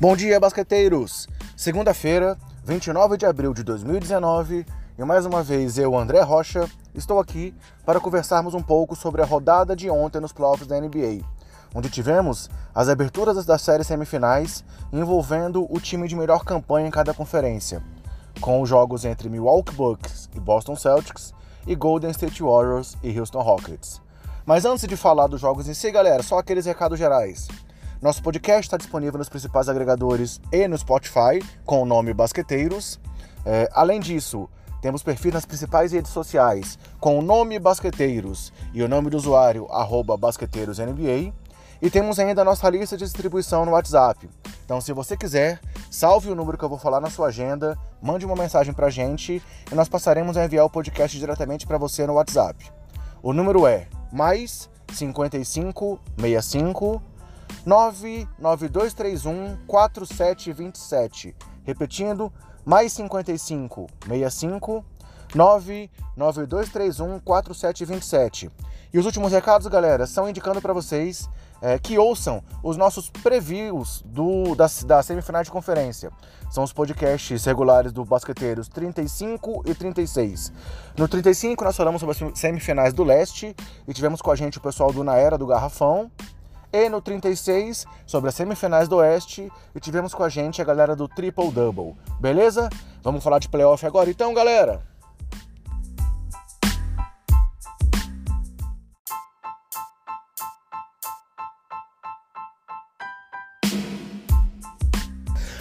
Bom dia, basqueteiros! Segunda-feira, 29 de abril de 2019, e mais uma vez eu, André Rocha, estou aqui para conversarmos um pouco sobre a rodada de ontem nos playoffs da NBA, onde tivemos as aberturas das séries semifinais envolvendo o time de melhor campanha em cada conferência, com os jogos entre Milwaukee Bucks e Boston Celtics e Golden State Warriors e Houston Rockets. Mas antes de falar dos jogos em si, galera, só aqueles recados gerais. Nosso podcast está disponível nos principais agregadores e no Spotify, com o nome Basqueteiros. É, além disso, temos perfis nas principais redes sociais com o nome Basqueteiros e o nome do usuário BasqueteirosNBA. E temos ainda a nossa lista de distribuição no WhatsApp. Então, se você quiser, salve o número que eu vou falar na sua agenda, mande uma mensagem para a gente e nós passaremos a enviar o podcast diretamente para você no WhatsApp. O número é mais 55 65 99231 4727. Repetindo, mais 55 65 99231 4727. E os últimos recados, galera, são indicando para vocês é, que ouçam os nossos previews do, da, da semifinal de conferência. São os podcasts regulares do Basqueteiros 35 e 36. No 35, nós falamos sobre as semifinais do leste e tivemos com a gente o pessoal do Na Era do Garrafão. E no 36, sobre as semifinais do Oeste, e tivemos com a gente a galera do Triple Double. Beleza? Vamos falar de playoff agora então, galera?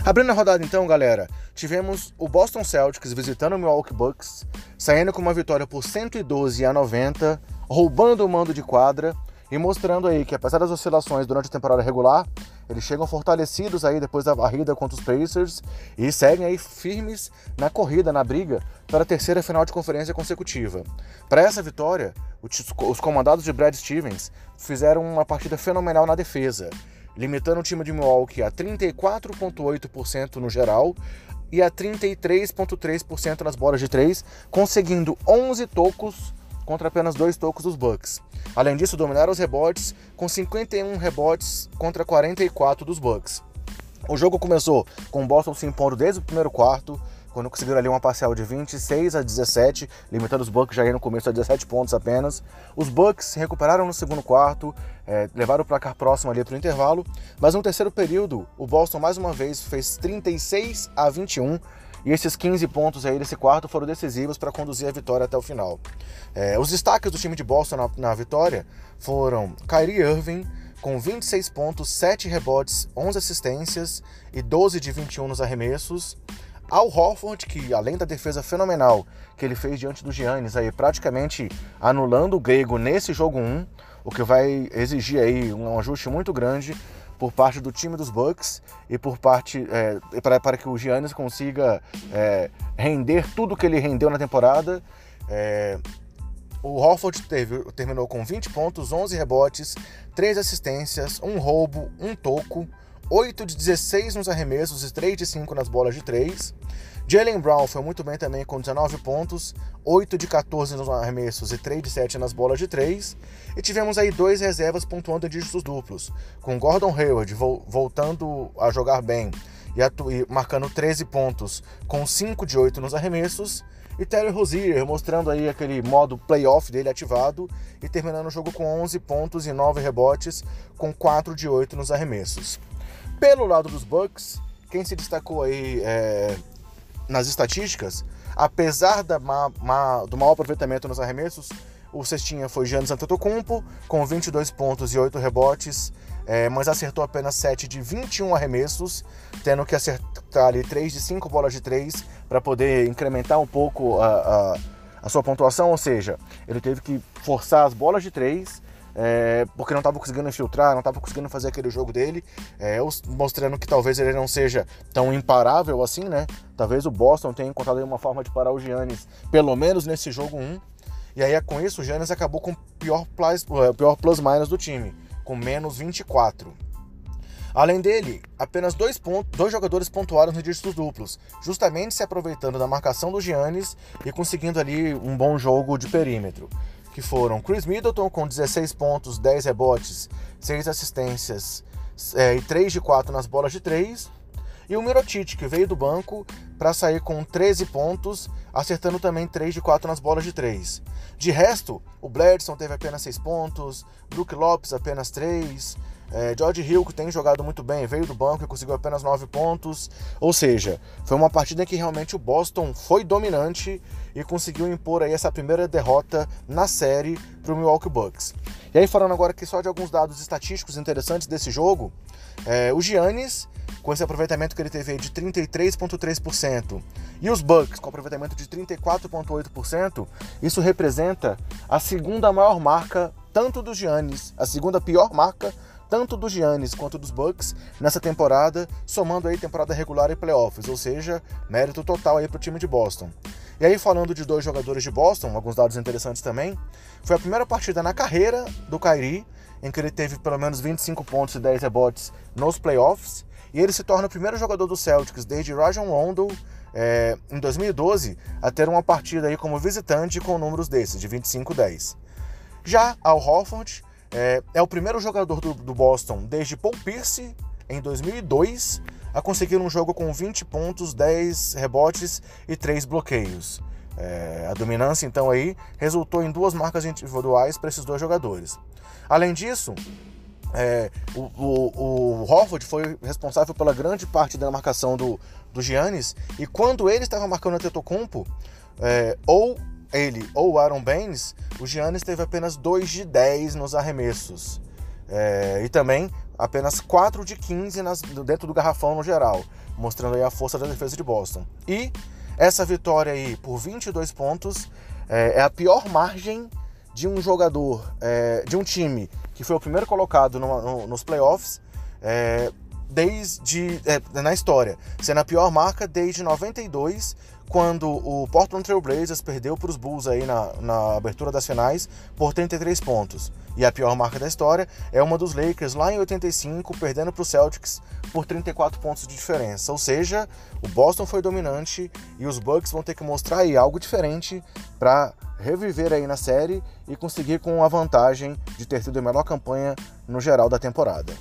Abrindo a rodada então, galera, tivemos o Boston Celtics visitando o Milwaukee Bucks, saindo com uma vitória por 112 a 90, roubando o mando de quadra e mostrando aí que apesar das oscilações durante a temporada regular, eles chegam fortalecidos aí depois da varrida contra os Pacers e seguem aí firmes na corrida, na briga para a terceira final de conferência consecutiva. Para essa vitória, os comandados de Brad Stevens fizeram uma partida fenomenal na defesa, limitando o time de Milwaukee a 34,8% no geral e a 33,3% nas bolas de três, conseguindo 11 tocos contra apenas dois tocos dos Bucks. Além disso, dominaram os rebotes com 51 rebotes contra 44 dos Bucks. O jogo começou com o Boston se impondo desde o primeiro quarto, quando conseguiram ali uma parcial de 26 a 17, limitando os Bucks já aí no começo a 17 pontos apenas. Os Bucks recuperaram no segundo quarto, é, levaram o placar próximo ali para o intervalo, mas no terceiro período o Boston mais uma vez fez 36 a 21 e esses 15 pontos aí desse quarto foram decisivos para conduzir a vitória até o final. É, os destaques do time de Boston na, na vitória foram Kyrie Irving, com 26 pontos, 7 rebotes, 11 assistências e 12 de 21 nos arremessos. Al Horford, que além da defesa fenomenal que ele fez diante do Giannis, aí praticamente anulando o grego nesse jogo 1, o que vai exigir aí um ajuste muito grande por parte do time dos Bucks e por parte é, para, que o Giannis consiga é, render tudo que ele rendeu na temporada. É, o Horford teve, terminou com 20 pontos, 11 rebotes, 3 assistências, um roubo, um toco, 8 de 16 nos arremessos e 3 de 5 nas bolas de 3. Jalen Brown foi muito bem também com 19 pontos, 8 de 14 nos arremessos e 3 de 7 nas bolas de 3. E tivemos aí dois reservas pontuando em dígitos duplos, com Gordon Hayward vo voltando a jogar bem e, e, marcando 13 pontos com 5 de 8 nos arremessos. E Terry Rozier mostrando aí aquele modo playoff dele ativado e terminando o jogo com 11 pontos e 9 rebotes, com 4 de 8 nos arremessos. Pelo lado dos Bucks, quem se destacou aí é, nas estatísticas, apesar da ma, ma, do mau aproveitamento nos arremessos, o cestinha foi Giannis Antetokounmpo, com 22 pontos e 8 rebotes, é, mas acertou apenas 7 de 21 arremessos, tendo que acertar ali 3 de 5 bolas de 3 para poder incrementar um pouco a, a, a, sua pontuação, ou seja, ele teve que forçar as bolas de 3 é, porque não estava conseguindo infiltrar, não estava conseguindo fazer aquele jogo dele, é, mostrando que talvez ele não seja tão imparável assim, né? Talvez o Boston tenha encontrado uma forma de parar o Giannis, pelo menos nesse jogo 1. E aí, com isso, o Giannis acabou com o pior plus, pior plus minus do time, com menos 24. Além dele, apenas dois, pontos, dois jogadores pontuaram nos dígitos duplos, justamente se aproveitando da marcação do Giannis e conseguindo ali um bom jogo de perímetro que foram Chris Middleton com 16 pontos, 10 rebotes, 6 assistências é, e 3 de 4 nas bolas de 3. e o Mirotic, que veio do banco para sair com 13 pontos, acertando também 3 de 4 nas bolas de 3. De resto, o Bledson teve apenas 6 pontos, Brook Lopes apenas 3, é, George Hill, que tem jogado muito bem, veio do banco e conseguiu apenas 9 pontos. Ou seja, foi uma partida em que realmente o Boston foi dominante e conseguiu impor aí essa primeira derrota na série para o Milwaukee Bucks. E aí, falando agora aqui só de alguns dados estatísticos interessantes desse jogo, é, o Giannis, com esse aproveitamento que ele teve aí de 33,3%, e os Bucks, com aproveitamento de 34,8%, isso representa a segunda maior marca tanto do Giannis, a segunda pior marca tanto do Giannis quanto dos Bucks nessa temporada, somando aí temporada regular e playoffs, ou seja, mérito total aí para o time de Boston. E aí falando de dois jogadores de Boston, alguns dados interessantes também, foi a primeira partida na carreira do Kyrie em que ele teve pelo menos 25 pontos e 10 rebotes nos playoffs, e ele se torna o primeiro jogador do Celtics desde Rajon Rondo é, em 2012 a ter uma partida aí como visitante com números desses, de 25-10. Já Al Horford é, é o primeiro jogador do, do, Boston desde Paul Pierce, em 2002, a conseguir um jogo com 20 pontos, 10 rebotes e 3 bloqueios. É, a dominância, então, aí resultou em duas marcas individuais para esses dois jogadores. Além disso, é, o, o, o Horford foi responsável pela grande parte da marcação do, do Giannis, e quando ele estava marcando o Tetocumpo, é, ou ele ou Aaron Baines, o Giannis teve apenas 2 de 10 nos arremessos. É, e também apenas 4 de 15 nas, dentro do garrafão no geral, mostrando a força da defesa de Boston. E essa vitória aí por 22 pontos é, é a pior margem de um jogador, é, de um time que foi o primeiro colocado no, no, nos playoffs é, desde é, na história, sendo a pior marca desde 92, quando o Portland Trail Blazers perdeu para os Bulls aí na, na abertura das finais por 33 pontos. E a pior marca da história é uma dos Lakers lá em 85, perdendo para os Celtics por 34 pontos de diferença. Ou seja, o Boston foi dominante e os Bucks vão ter que mostrar aí algo diferente para reviver aí na série e conseguir com a vantagem de ter sido a melhor campanha no geral da temporada.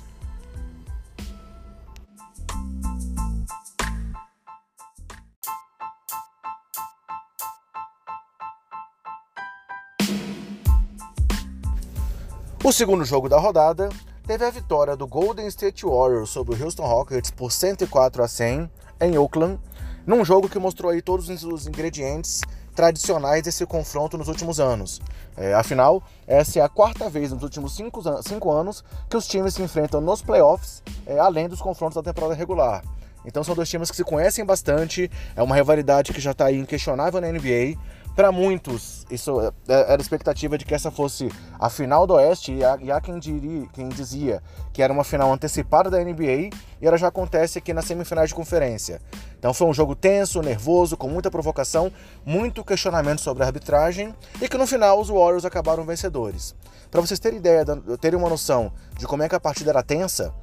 O segundo jogo da rodada teve a vitória do Golden State Warriors sobre o Houston Rockets por 104 a 100 em Oakland, num jogo que mostrou aí todos os ingredientes tradicionais desse confronto nos últimos anos. É, afinal, essa é a quarta vez nos últimos cinco, cinco anos que os times se enfrentam nos playoffs, é, além dos confrontos da temporada regular. Então são dois times que se conhecem bastante, é uma rivalidade que já está inquestionável na NBA. Para muitos, isso é, é, era expectativa de que essa fosse a final do Oeste, e há, e há quem, diria, quem dizia que era uma final antecipada da NBA, e ela já acontece aqui nas semifinais de conferência. Então foi um jogo tenso, nervoso, com muita provocação, muito questionamento sobre a arbitragem, e que no final os Warriors acabaram vencedores. Para vocês terem ideia, terem uma noção de como é que a partida era tensa,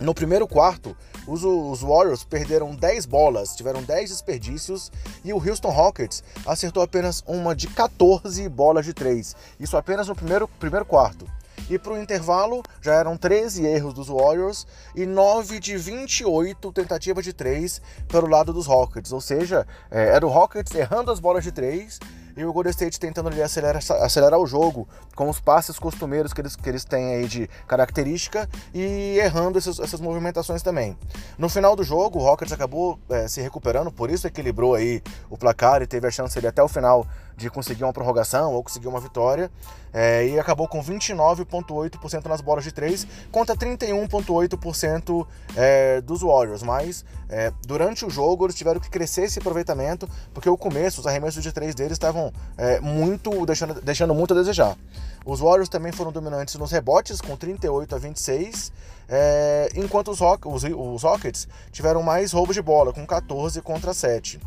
no primeiro quarto, os, os, Warriors perderam 10 bolas, tiveram 10 desperdícios e o Houston Rockets acertou apenas uma de 14 bolas de 3. Isso apenas no primeiro, primeiro quarto. E para o intervalo já eram 13 erros dos Warriors e 9 de 28 tentativas de 3 pelo lado dos Rockets. Ou seja, é, era o Rockets errando as bolas de 3 e o Golden State tentando ali acelerar, acelerar o jogo com os passes costumeiros que eles, que eles têm aí de característica e errando essas, essas movimentações também. No final do jogo, o Rockets acabou é, se recuperando, por isso equilibrou aí o placar e teve a chance ali até o final de conseguir uma prorrogação ou conseguir uma vitória. É, e acabou com 29,8% nas bolas de 3 contra 31,8% é, dos Warriors. Mas é, durante o jogo eles tiveram que crescer esse aproveitamento, porque o começo, os arremessos de 3 deles estavam é, muito deixando, deixando muito a desejar. Os Warriors também foram dominantes nos rebotes, com 38 a 26, é, enquanto os, os, os Rockets tiveram mais roubos de bola, com 14 contra 7.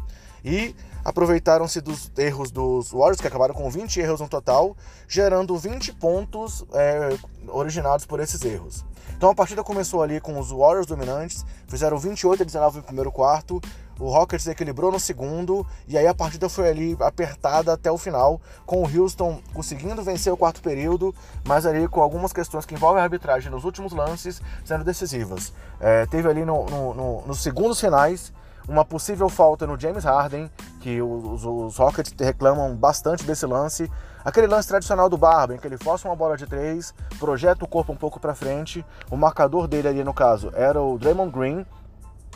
E aproveitaram-se dos erros dos Warriors, que acabaram com 20 erros no total, gerando 20 pontos é, originados por esses erros. Então a partida começou ali com os Warriors dominantes, fizeram 28 a 19 no primeiro quarto, o Rockets equilibrou no segundo e aí a partida foi ali apertada até o final, com o Houston conseguindo vencer o quarto período, mas ali com algumas questões que envolvem a arbitragem nos últimos lances sendo decisivas. É, teve ali no, no, no, nos segundos finais uma possível falta no James Harden, que os, os, Rockets reclamam bastante desse lance. Aquele lance tradicional do Barba, em que ele força uma bola de três, projeta o corpo um pouco para frente. O marcador dele ali, no caso, era o Draymond Green,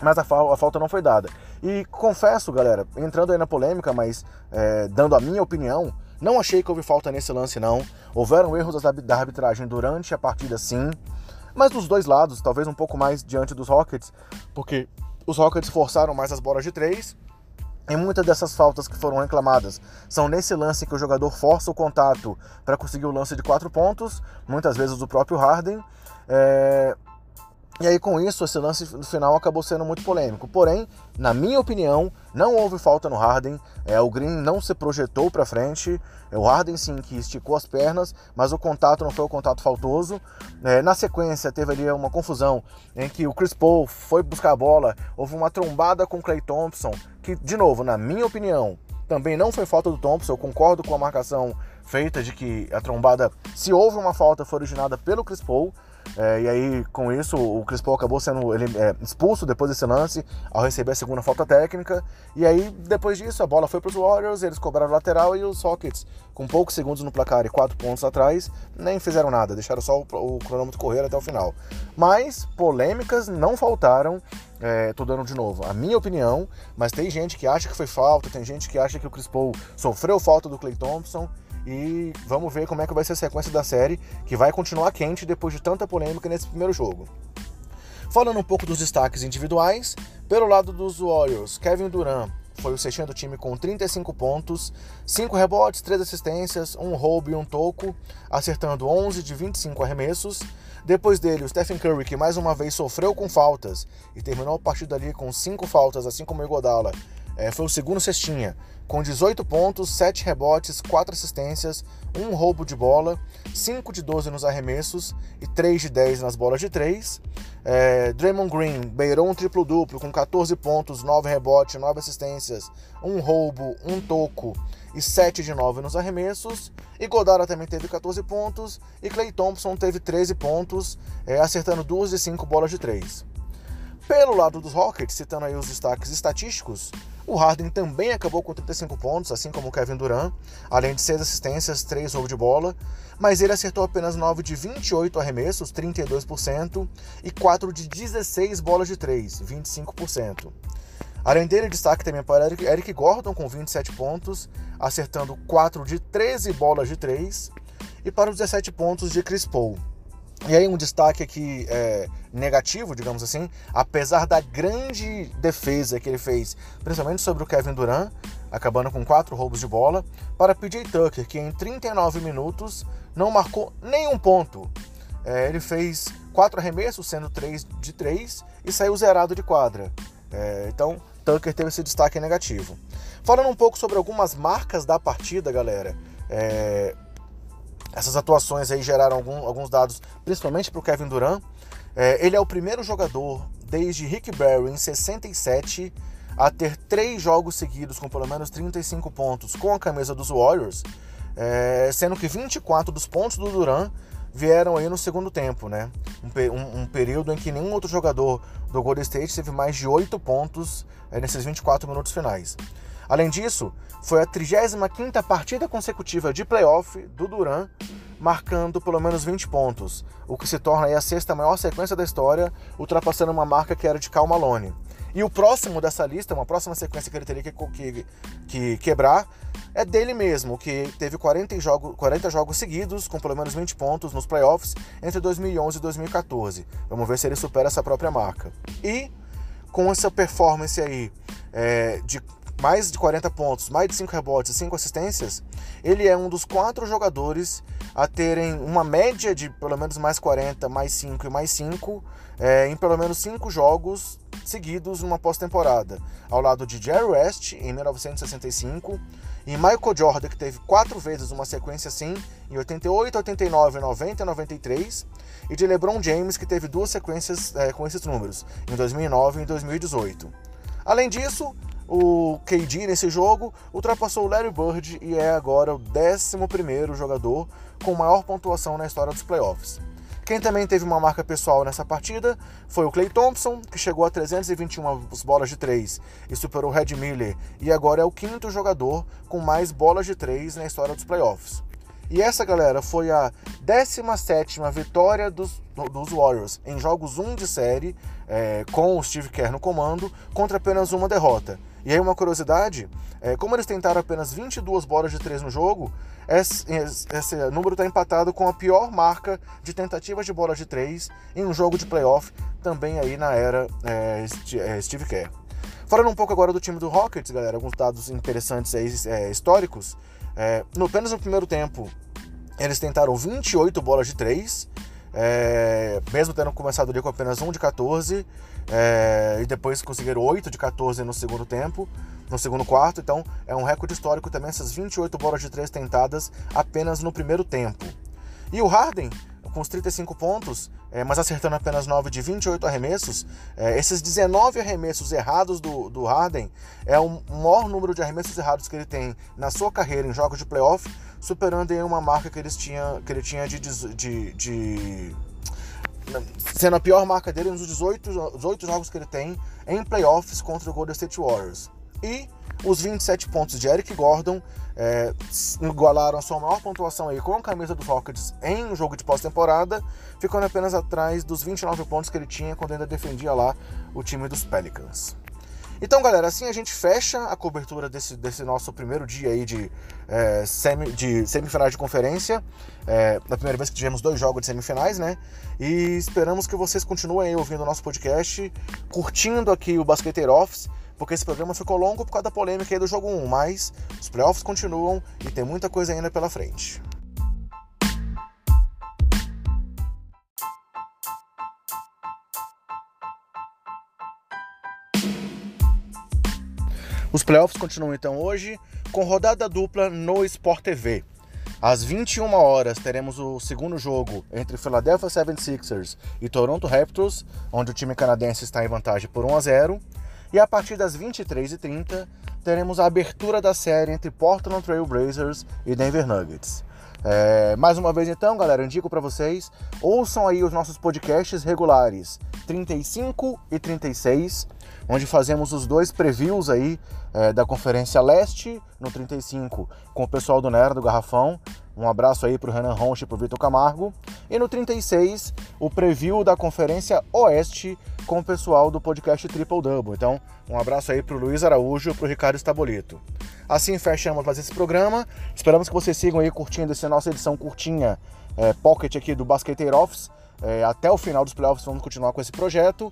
mas a, a, falta não foi dada. E confesso, galera, entrando aí na polêmica, mas é, dando a minha opinião, não achei que houve falta nesse lance, não. Houveram erros da arbitragem durante a partida, sim. Mas dos dois lados, talvez um pouco mais diante dos Rockets, porque os Rockets forçaram mais as bolas de três. E muitas dessas faltas que foram reclamadas são nesse lance que o jogador força o contato para conseguir o lance de quatro pontos, muitas vezes o próprio Harden. É... E aí, com isso, esse lance no final acabou sendo muito polêmico. Porém, na minha opinião, não houve falta no Harden. É, o Green não se projetou para frente. É, o Harden sim que esticou as pernas, mas o contato não foi o contato faltoso. É, na sequência, teve ali uma confusão em que o Chris Paul foi buscar a bola. Houve uma trombada com o Clay Thompson, que, de novo, na minha opinião, também não foi falta do Thompson. Eu concordo com a marcação feita de que a trombada, se houve uma falta, foi originada pelo Chris Paul. É, e aí, com isso, o Chris Paul acabou sendo ele, é, expulso depois desse lance, ao receber a segunda falta técnica. E aí, depois disso, a bola foi para os Warriors, eles cobraram lateral e os Rockets, com poucos segundos no placar e quatro pontos atrás, nem fizeram nada, deixaram só o, o cronômetro correr até o final. Mas polêmicas não faltaram. É, tô dando de novo a minha opinião, mas tem gente que acha que foi falta, tem gente que acha que o Chris Paul sofreu falta do Clay Thompson. E vamos ver como é que vai ser a sequência da série, que vai continuar quente depois de tanta polêmica nesse primeiro jogo. Falando um pouco dos destaques individuais, pelo lado dos Warriors, Kevin Durant foi o sextinho do time com 35 pontos, 5 rebotes, 3 assistências, um roubo e um toco, acertando 11 de 25 arremessos. Depois dele, o Stephen Curry, que mais uma vez sofreu com faltas e terminou a partida ali com 5 faltas, assim como o Igodala, é, foi o segundo cestinha, com 18 pontos, 7 rebotes, 4 assistências, 1 roubo de bola, 5 de 12 nos arremessos e 3 de 10 nas bolas de 3. É, Draymond Green beirou um triplo-duplo com 14 pontos, 9 rebotes, 9 assistências, 1 roubo, 1 toco e 7 de 9 nos arremessos. E Godara também teve 14 pontos e Clay Thompson teve 13 pontos, é, acertando 2 de 5 bolas de 3. Pelo lado dos Rockets, citando aí os destaques estatísticos, o Harden também acabou com 35 pontos, assim como o Kevin Durant, além de 6 assistências, 3 roubos de bola, mas ele acertou apenas 9 de 28 arremessos, 32%, e 4 de 16 bolas de 3, 25%. Além dele, destaque também para Eric Gordon com 27 pontos, acertando 4 de 13 bolas de 3, e para os 17 pontos de Chris Paul. E aí um destaque aqui é, negativo, digamos assim, apesar da grande defesa que ele fez, principalmente sobre o Kevin Durant, acabando com quatro roubos de bola, para PJ Tucker, que em 39 minutos não marcou nenhum ponto. É, ele fez quatro arremessos, sendo três de três, e saiu zerado de quadra. É, então, Tucker teve esse destaque negativo. Falando um pouco sobre algumas marcas da partida, galera. É, essas atuações aí geraram algum, alguns dados, principalmente para o Kevin Durant. É, ele é o primeiro jogador desde Rick Barry em 67 a ter três jogos seguidos com pelo menos 35 pontos com a camisa dos Warriors, é, sendo que 24 dos pontos do Durant vieram aí no segundo tempo, né? Um, um, um, período em que nenhum outro jogador do Golden State teve mais de 8 pontos é, nesses 24 minutos finais. Além disso, foi a 35ª partida consecutiva de playoff do Duran, marcando pelo menos 20 pontos, o que se torna a sexta maior sequência da história, ultrapassando uma marca que era de Cal Malone. E o próximo dessa lista, uma próxima sequência que ele teria que, que, que quebrar, é dele mesmo, que teve 40, jogo, 40 jogos seguidos, com pelo menos 20 pontos nos playoffs, entre 2011 e 2014. Vamos ver se ele supera essa própria marca. E com essa performance aí é, de mais de 40 pontos, mais de 5 rebotes e 5 assistências, ele é um dos quatro jogadores a terem uma média de pelo menos mais 40, mais 5 e mais 5 é, em pelo menos 5 jogos seguidos numa pós-temporada, ao lado de Jerry West em 1965 e Michael Jordan, que teve quatro vezes uma sequência assim, em 88, 89, 90 e 93, e de LeBron James, que teve duas sequências é, com esses números, em 2009 e em 2018. Além disso, o KD nesse jogo ultrapassou o Larry Bird e é agora o 11 jogador com maior pontuação na história dos playoffs. Quem também teve uma marca pessoal nessa partida foi o Clay Thompson, que chegou a 321 bolas de 3 e superou o Red Miller, e agora é o quinto jogador com mais bolas de 3 na história dos playoffs. E essa, galera, foi a 17 vitória dos, dos Warriors em jogos 1 de série, é, com o Steve Kerr no comando, contra apenas uma derrota. E aí uma curiosidade, é, como eles tentaram apenas 22 bolas de 3 no jogo, esse, esse número está empatado com a pior marca de tentativas de bola de 3 em um jogo de playoff, também aí na era é, é, Steve Kerr. Falando um pouco agora do time do Rockets, galera, alguns dados interessantes aí, é, históricos. É, no, apenas no primeiro tempo, eles tentaram 28 bolas de 3, é, mesmo tendo começado ali com apenas 1 de 14, é, e depois conseguiram 8 de 14 no segundo tempo, no segundo quarto, então é um recorde histórico também essas 28 bolas de 3 tentadas apenas no primeiro tempo. E o Harden, com os 35 pontos, é, mas acertando apenas 9 de 28 arremessos, é, esses 19 arremessos errados do, do Harden é o maior número de arremessos errados que ele tem na sua carreira em jogos de playoff, superando em uma marca que, eles tinha, que ele tinha de, de, de sendo a pior marca dele nos 18, 18 jogos que ele tem em playoffs contra o Golden State Warriors. E os 27 pontos de Eric Gordon é, igualaram a sua maior pontuação aí com a camisa dos Rockets em um jogo de pós-temporada, ficando apenas atrás dos 29 pontos que ele tinha quando ainda defendia lá o time dos Pelicans. Então, galera, assim a gente fecha a cobertura desse, desse nosso primeiro dia aí de, é, semi, de semifinais de conferência. É, a primeira vez que tivemos dois jogos de semifinais, né? E esperamos que vocês continuem ouvindo o nosso podcast, curtindo aqui o Basqueteiro Office, porque esse programa ficou longo por causa da polêmica aí do jogo 1, mas os playoffs continuam e tem muita coisa ainda pela frente. Os playoffs continuam então hoje com rodada dupla no Sport TV. Às 21 horas teremos o segundo jogo entre Philadelphia 76ers e Toronto Raptors, onde o time canadense está em vantagem por 1 a 0. E a partir das 23h30 teremos a abertura da série entre Portland Trail Blazers e Denver Nuggets. É, mais uma vez então, galera, indico para vocês, ouçam aí os nossos podcasts regulares 35 e 36, onde fazemos os dois previews aí é, da Conferência Leste no 35 com o pessoal do Nera do Garrafão. Um abraço aí pro Renan Ronche e pro Vitor Camargo. E no 36, o preview da Conferência Oeste com o pessoal do podcast Triple Double. Então, um abraço aí pro Luiz Araújo e pro Ricardo Estabolito. Assim fechamos mais esse programa. Esperamos que vocês sigam aí curtindo essa nossa edição curtinha é, pocket aqui do Basqueteiro Office. É, até o final dos playoffs vamos continuar com esse projeto.